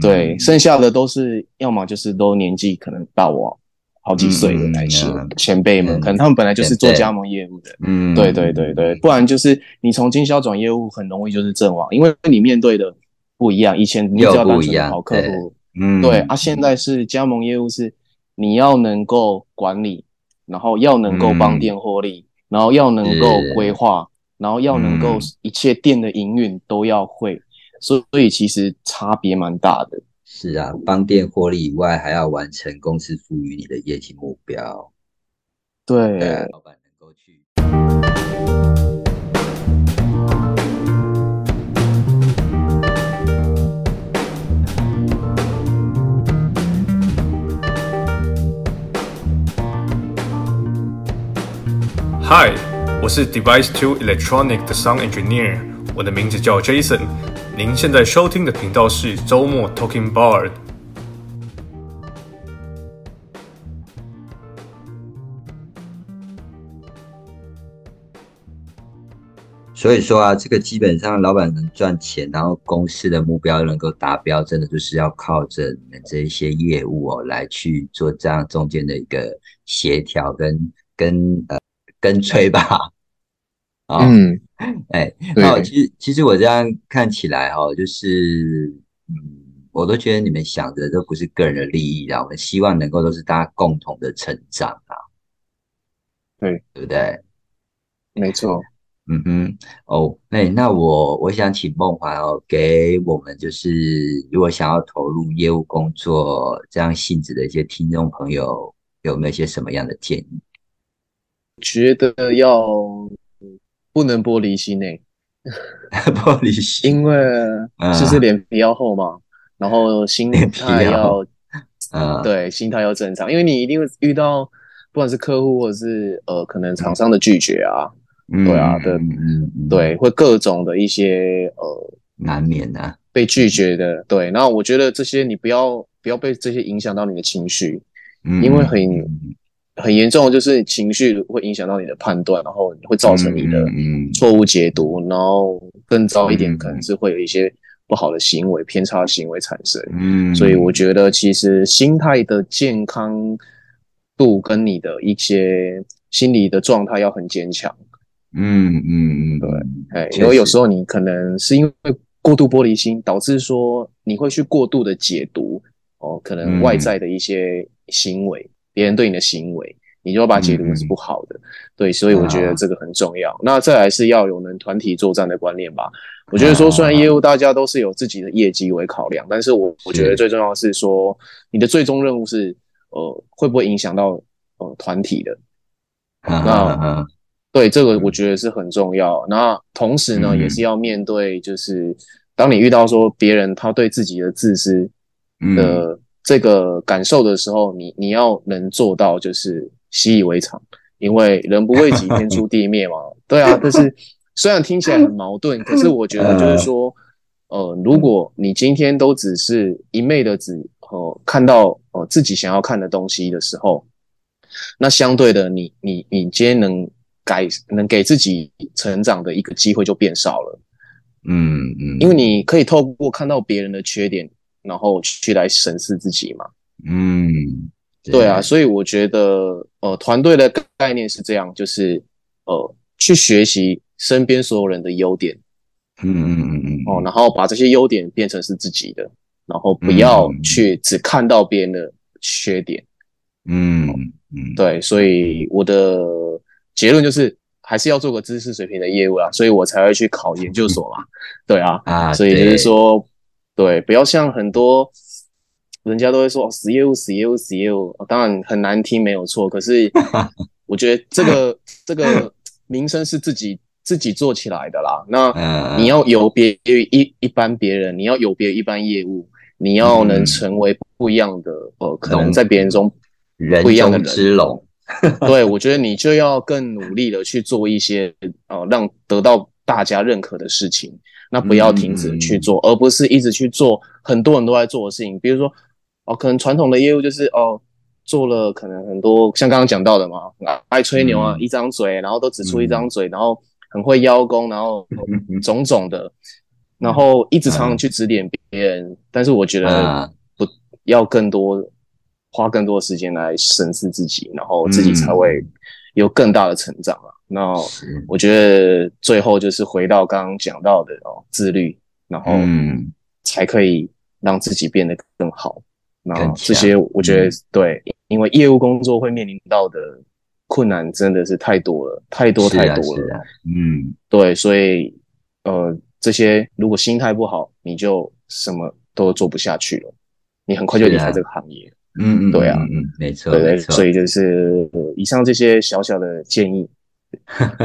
对，剩下的都是要么就是都年纪可能大我好几岁的那些前辈们，可能他们本来就是做加盟业务的，嗯，对对对对，不然就是你从经销转业务很容易就是阵亡，因为你面对的不一样，以前你只要单纯跑客户，嗯，对啊，现在是加盟业务是你要能够管理，然后要能够帮店获利，然后要能够规划，然后要能够一切店的营运都要会。所以其实差别蛮大的。是啊，帮店获利以外，还要完成公司赋予你的业绩目标。对，老板能够去。Hi，我是 Device Two Electronic 的 Sound Engineer，我的名字叫 Jason。您现在收听的频道是周末 Talking Bar。所以说啊，这个基本上老板能赚钱，然后公司的目标能够达标，真的就是要靠着你们这一些业务哦来去做这样中间的一个协调跟跟呃跟催吧。嗯，哎，那其实其实我这样看起来哈，就是嗯，我都觉得你们想的都不是个人的利益啦，我们希望能够都是大家共同的成长啊，对对不对？没错，嗯哼，哦，那那我我想请梦华哦，给我们就是如果想要投入业务工作这样性质的一些听众朋友，有没有一些什么样的建议？觉得要。不能玻璃心诶，玻璃心，因为就是脸皮要厚嘛，然后心态要，嗯，对，心态要正常，因为你一定会遇到，不管是客户或者是呃，可能厂商的拒绝啊，对啊的，嗯，对，会各种的一些呃，难免的被拒绝的，对，然后我觉得这些你不要不要被这些影响到你的情绪，因为很。很严重的就是情绪会影响到你的判断，然后会造成你的错误解读，然后更糟一点可能是会有一些不好的行为、偏差行为产生。嗯，所以我觉得其实心态的健康度跟你的一些心理的状态要很坚强。嗯嗯嗯，对，哎，因为有时候你可能是因为过度玻璃心，导致说你会去过度的解读哦，可能外在的一些行为。别人对你的行为，你就要把解读是不好的，对，所以我觉得这个很重要。那再来是要有能团体作战的观念吧。我觉得说，虽然业务大家都是有自己的业绩为考量，但是我我觉得最重要是说，你的最终任务是，呃，会不会影响到呃团体的？那对这个我觉得是很重要。那同时呢，也是要面对，就是当你遇到说别人他对自己的自私的。这个感受的时候，你你要能做到就是习以为常，因为人不为己，天诛地灭嘛。对啊，但是虽然听起来很矛盾，可是我觉得就是说，呃，如果你今天都只是一昧的只呃看到呃自己想要看的东西的时候，那相对的，你你你今天能改能给自己成长的一个机会就变少了。嗯嗯，因为你可以透过看到别人的缺点，然后去来审视自己嘛。嗯，对啊，所以我觉得呃，团队的概念是这样，就是呃，去学习身边所有人的优点。嗯嗯嗯嗯，哦，然后把这些优点变成是自己的，然后不要去只看到别人的缺点。嗯嗯，对，所以我的结论就是还是要做个知识水平的业务啊，所以我才会去考研究所嘛。对啊，啊，所以就是说，对，不要像很多人家都会说死业务、死业务、死业务，当然很难听，没有错。可是 我觉得这个这个名声是自己。自己做起来的啦，那你要有别于一一般别人，你要有别于一般业务，你要能成为不一样的，呃，可能在别人中不一样的人之龙。对，我觉得你就要更努力的去做一些，呃，让得到大家认可的事情，那不要停止去做，而不是一直去做很多人都在做的事情。比如说，哦，可能传统的业务就是哦，做了可能很多像刚刚讲到的嘛，爱吹牛啊，一张嘴，然后都只出一张嘴，然后。很会邀功，然后种种的，然后一直常常去指点别人，但是我觉得不要更多花更多的时间来审视自己，然后自己才会有更大的成长啊。那我觉得最后就是回到刚刚讲到的哦，自律，然后才可以让自己变得更好。那这些我觉得对，因为业务工作会面临到的。困难真的是太多了，太多太多了。嗯，对，所以呃，这些如果心态不好，你就什么都做不下去了，你很快就离开这个行业。嗯嗯，对啊，嗯，没错，对对，所以就是以上这些小小的建议。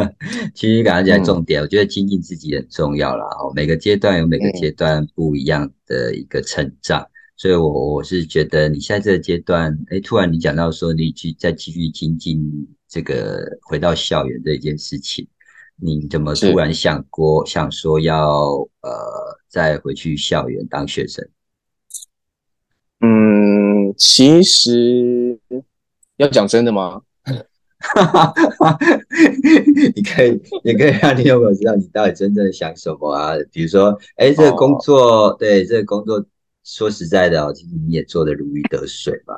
其实刚刚讲重点，我觉得精进自己很重要啦。哦，每个阶段有每个阶段不一样的一个成长。所以，我我是觉得你现在这个阶段，哎，突然你讲到说你去再继续精进这个回到校园这一件事情，你怎么突然想过想说要呃再回去校园当学生？嗯，其实要讲真的吗？你可以，你可以让你有没有知道你到底真正想什么啊？比如说，哎，这个工作，对，这个工作。说实在的哦，其实你也做的如鱼得水吧？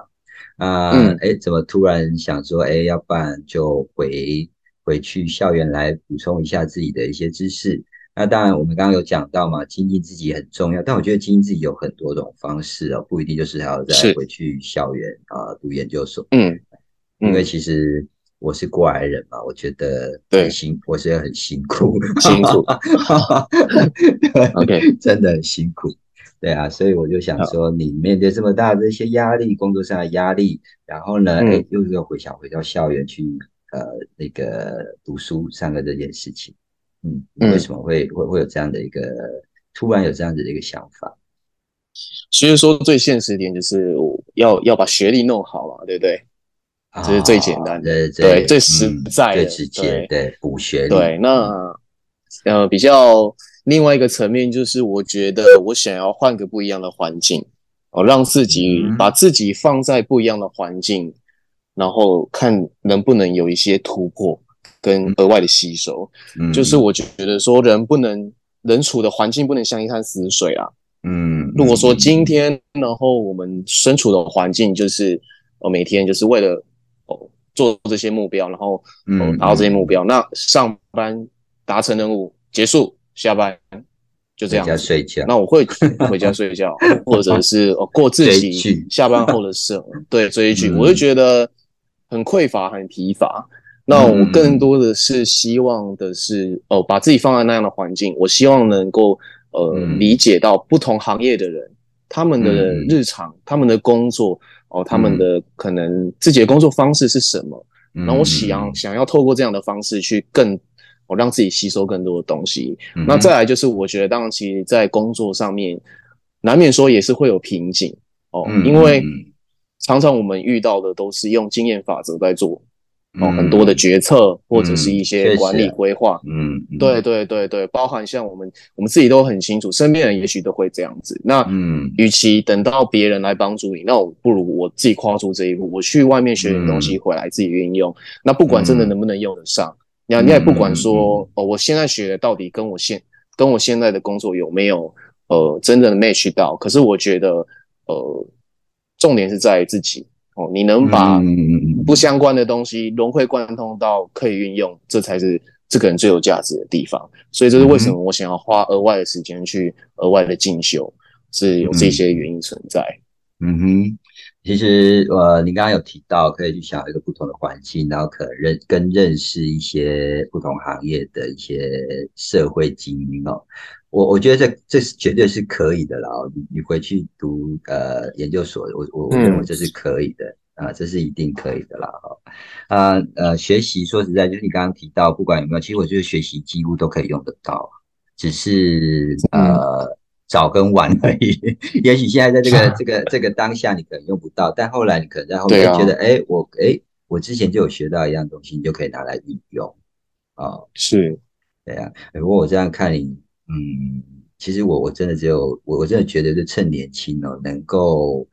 啊，哎，怎么突然想说，哎，要不然就回回去校园来补充一下自己的一些知识？那当然，我们刚刚有讲到嘛，精进自己很重要，但我觉得精进自己有很多种方式哦，不一定就是还要再回去校园啊读研究所。嗯，因为其实我是过来人嘛，我觉得对辛，我是很辛苦，辛苦。OK，真的很辛苦。对啊，所以我就想说，你面对这么大的一些压力，工作上的压力，然后呢，哎，又又回想回到校园去，呃，那个读书上课这件事情，嗯，为什么会会会有这样的一个突然有这样子的一个想法？其实说最现实一点，就是要要把学历弄好嘛，对不对？这是最简单的，对，最实在、最直接，对，补学。对，那呃，比较。另外一个层面就是，我觉得我想要换个不一样的环境，哦，让自己把自己放在不一样的环境，然后看能不能有一些突破跟额外的吸收。就是我觉得说，人不能人处的环境不能像一滩死水啊。嗯，如果说今天，然后我们身处的环境就是呃每天就是为了哦做这些目标，然后嗯达到这些目标，那上班达成任务结束。下班就这样回家睡觉，那我会回家睡觉，或者是过自己下班后的事。对，追剧，我就觉得很匮乏，很疲乏。那我更多的是希望的是，哦，把自己放在那样的环境，我希望能够呃理解到不同行业的人，他们的日常，他们的工作，哦，他们的可能自己的工作方式是什么。然后我想想要透过这样的方式去更。我让自己吸收更多的东西。那再来就是，我觉得当然，其实，在工作上面，难免说也是会有瓶颈哦，因为常常我们遇到的都是用经验法则在做哦，很多的决策或者是一些管理规划，嗯，对对对对，包含像我们我们自己都很清楚，身边人也许都会这样子。那嗯，与其等到别人来帮助你，那我不如我自己跨出这一步，我去外面学点东西回来自己运用。那不管真的能不能用得上，你你也不管说哦，我现在学的到底跟我现跟我现在的工作有没有呃真正的 match 到？可是我觉得呃，重点是在自己。哦，你能把不相关的东西融会贯通到可以运用，这才是这个人最有价值的地方。所以这是为什么我想要花额外的时间去额外的进修，是有这些原因存在。嗯哼，其实呃，你刚刚有提到可以去想一个不同的环境，然后可能认跟认识一些不同行业的一些社会精英哦。我我觉得这这是绝对是可以的啦。你你回去读呃研究所，我我认为这是可以的啊，这是一定可以的啦。啊呃，学习说实在，就是你刚刚提到，不管有没有，其实我觉得学习几乎都可以用得到，只是呃早跟晚而已。也许现在在这个 这个这个当下你可能用不到，但后来你可能在后面觉得，哎，我哎我之前就有学到一样东西，你就可以拿来运用哦。是，对啊。如果我这样看你。嗯，其实我我真的只有我我真的觉得就趁年轻哦，能够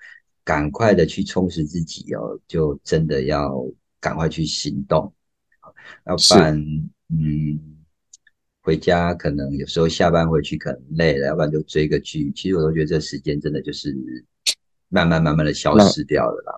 赶快的去充实自己哦，就真的要赶快去行动，要不然嗯，回家可能有时候下班回去可能累了，要不然就追个剧。其实我都觉得这时间真的就是慢慢慢慢的消失掉了啦。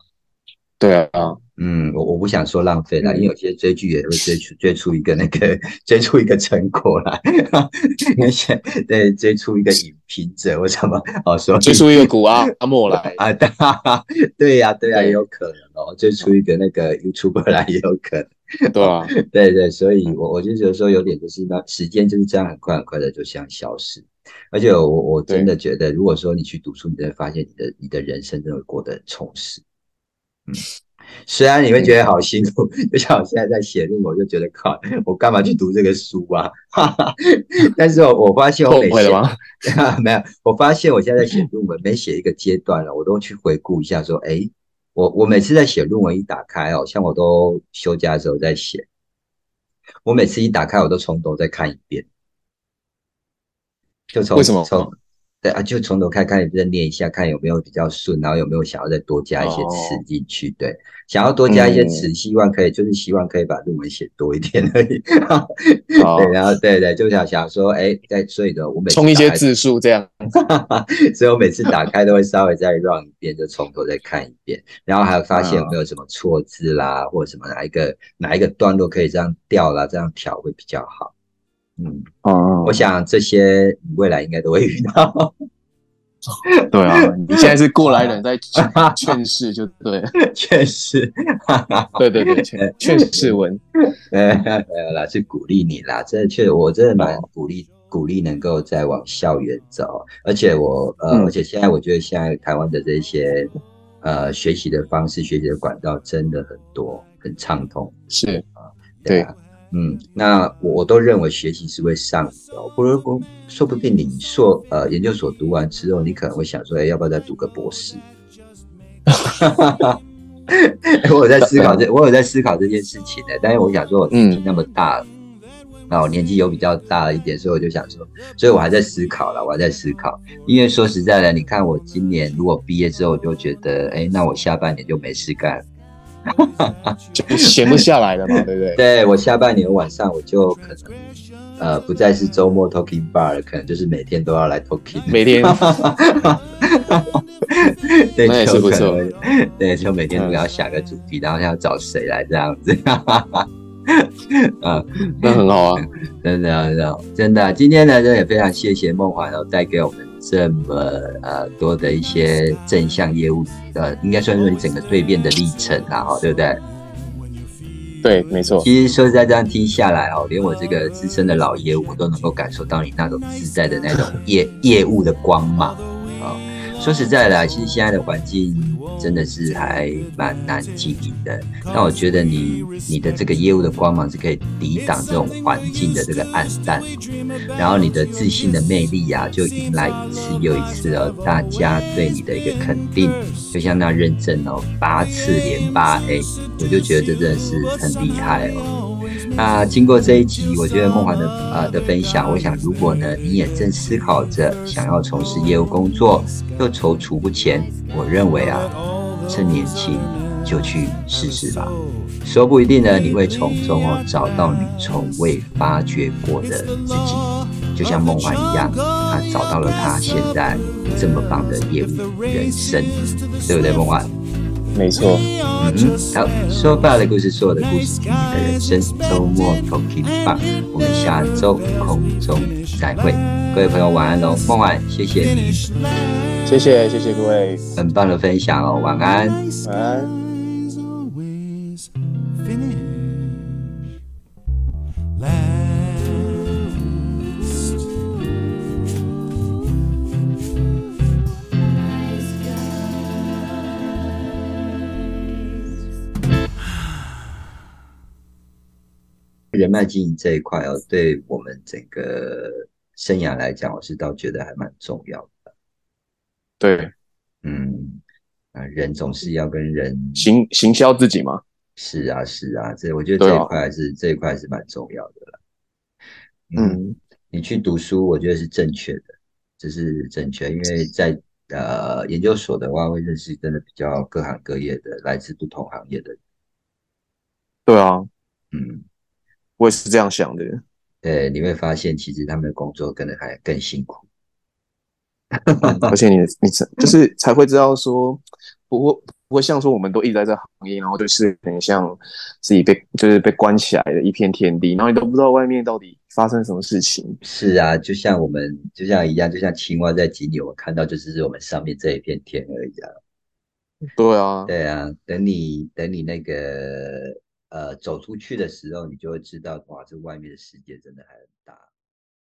对啊。嗯，我我不想说浪费了，因为有些追剧也会追出追出一个那个追出一个成果来，而且对追出一个影评者或什么哦，说追出一个古阿阿莫来。啊，对呀对呀，也有可能哦，追出一个那个 YouTuber 来也有可能，对啊，对对，所以我我就觉得说有点就是那时间就是这样很快很快的就像消失，而且我我真的觉得，如果说你去读书，你会发现你的你的人生真的过得很充实，嗯。虽然你会觉得好辛苦，就像我现在在写论文，我就觉得靠，我干嘛去读这个书啊？但是我我发现我每写 没有，我发现我现在在写论文，每写一个阶段了，我都去回顾一下，说，哎，我我每次在写论文一打开哦，像我都休假的时候在写，我每次一打开，我都从头再看一遍，就从为什么从。对啊，就从头开开始再念一下，看有没有比较顺，然后有没有想要再多加一些词进去。对，想要多加一些词，希望可以，就是希望可以把论文写多一点而已。对，然后对对，就想想说，哎，在所以的我每充一些字数这样，所以我每次打开都会稍微再 run 一遍，就从头再看一遍，然后还有发现有没有什么错字啦，或者什么哪一个哪一个段落可以这样调啦，这样调会比较好。嗯哦，我想这些你未来应该都会遇到。对啊，你现在是过来人，在 劝世就对，劝世，对对对，劝劝世文，没有啦，是鼓励你啦。真的，确我真的蛮鼓励鼓励能够再往校园走。而且我呃，而且现在我觉得现在台湾的这些呃学习的方式、学习的管道真的很多，很畅通。是啊，对。嗯，那我我都认为学习是会上的，或者说说不定你硕呃研究所读完之后，你可能会想说，哎，要不要再读个博士？我有在思考这，我有在思考这件事情的。但是我想说，我年纪那么大了，那我年纪有比较大了一点，所以我就想说，所以我还在思考了，我还在思考。因为说实在的，你看我今年如果毕业之后，我就觉得，哎，那我下半年就没事干。就闲不下来了嘛，对不对？对我下半年晚上我就可能呃不再是周末 talking bar，可能就是每天都要来 talking，每天，对，那也是不错，对，就每天都要想个主题，然后要找谁来这样子，嗯，那很好啊，真的，真的，真的，今天呢，真的也非常谢谢梦华，然后带给我们。这么呃多的一些正向业务，呃，应该算是你整个蜕变的历程啊，哈，对不对？对，没错。其实说实在，这样听下来哦，连我这个资深的老业务我都能够感受到你那种自在的那种业业务的光芒啊。说实在的，其实现在的环境真的是还蛮难经营的。但我觉得你你的这个业务的光芒是可以抵挡这种环境的这个暗淡，然后你的自信的魅力呀，就迎来一次又一次哦，大家对你的一个肯定，就像那认证哦，八次连八 A，我就觉得这真的是很厉害哦。那经过这一集，我觉得梦华的呃的分享，我想如果呢你也正思考着想要从事业务工作，又踌躇不前，我认为啊，趁年轻就去试试吧，说不一定呢你会从中哦找到你从未发掘过的自己，就像梦华一样，他找到了他现在这么棒的业务人生，对不对，梦华？没错，嗯，好，说爸的故事，是我的故事，听你的人生。周末 talking 吧，我们下周空中再会，各位朋友晚安喽，梦晚，谢谢你，谢谢谢谢各位，很棒的分享哦，晚安，晚安。人脉经营这一块哦，对我们整个生涯来讲，我是倒觉得还蛮重要的。对，嗯，啊，人总是要跟人行行销自己吗？是啊，是啊，这我觉得这一块是这一块是蛮重要的了。嗯，你去读书，我觉得是正确的，这是正确，因为在呃研究所的话，会认识真的比较各行各业的，来自不同行业的。对啊，嗯。我也是这样想的，对，你会发现其实他们的工作可能还更辛苦，而且你你就是才会知道说，不会不会像说我们都一直在这行业，然后就是很像自己被就是被关起来的一片天地，然后你都不知道外面到底发生什么事情。是啊，就像我们就像一样，就像青蛙在井里，我们看到就是我们上面这一片天而已啊。对啊，对啊，等你等你那个。呃，走出去的时候，你就会知道，哇，这外面的世界真的还很大。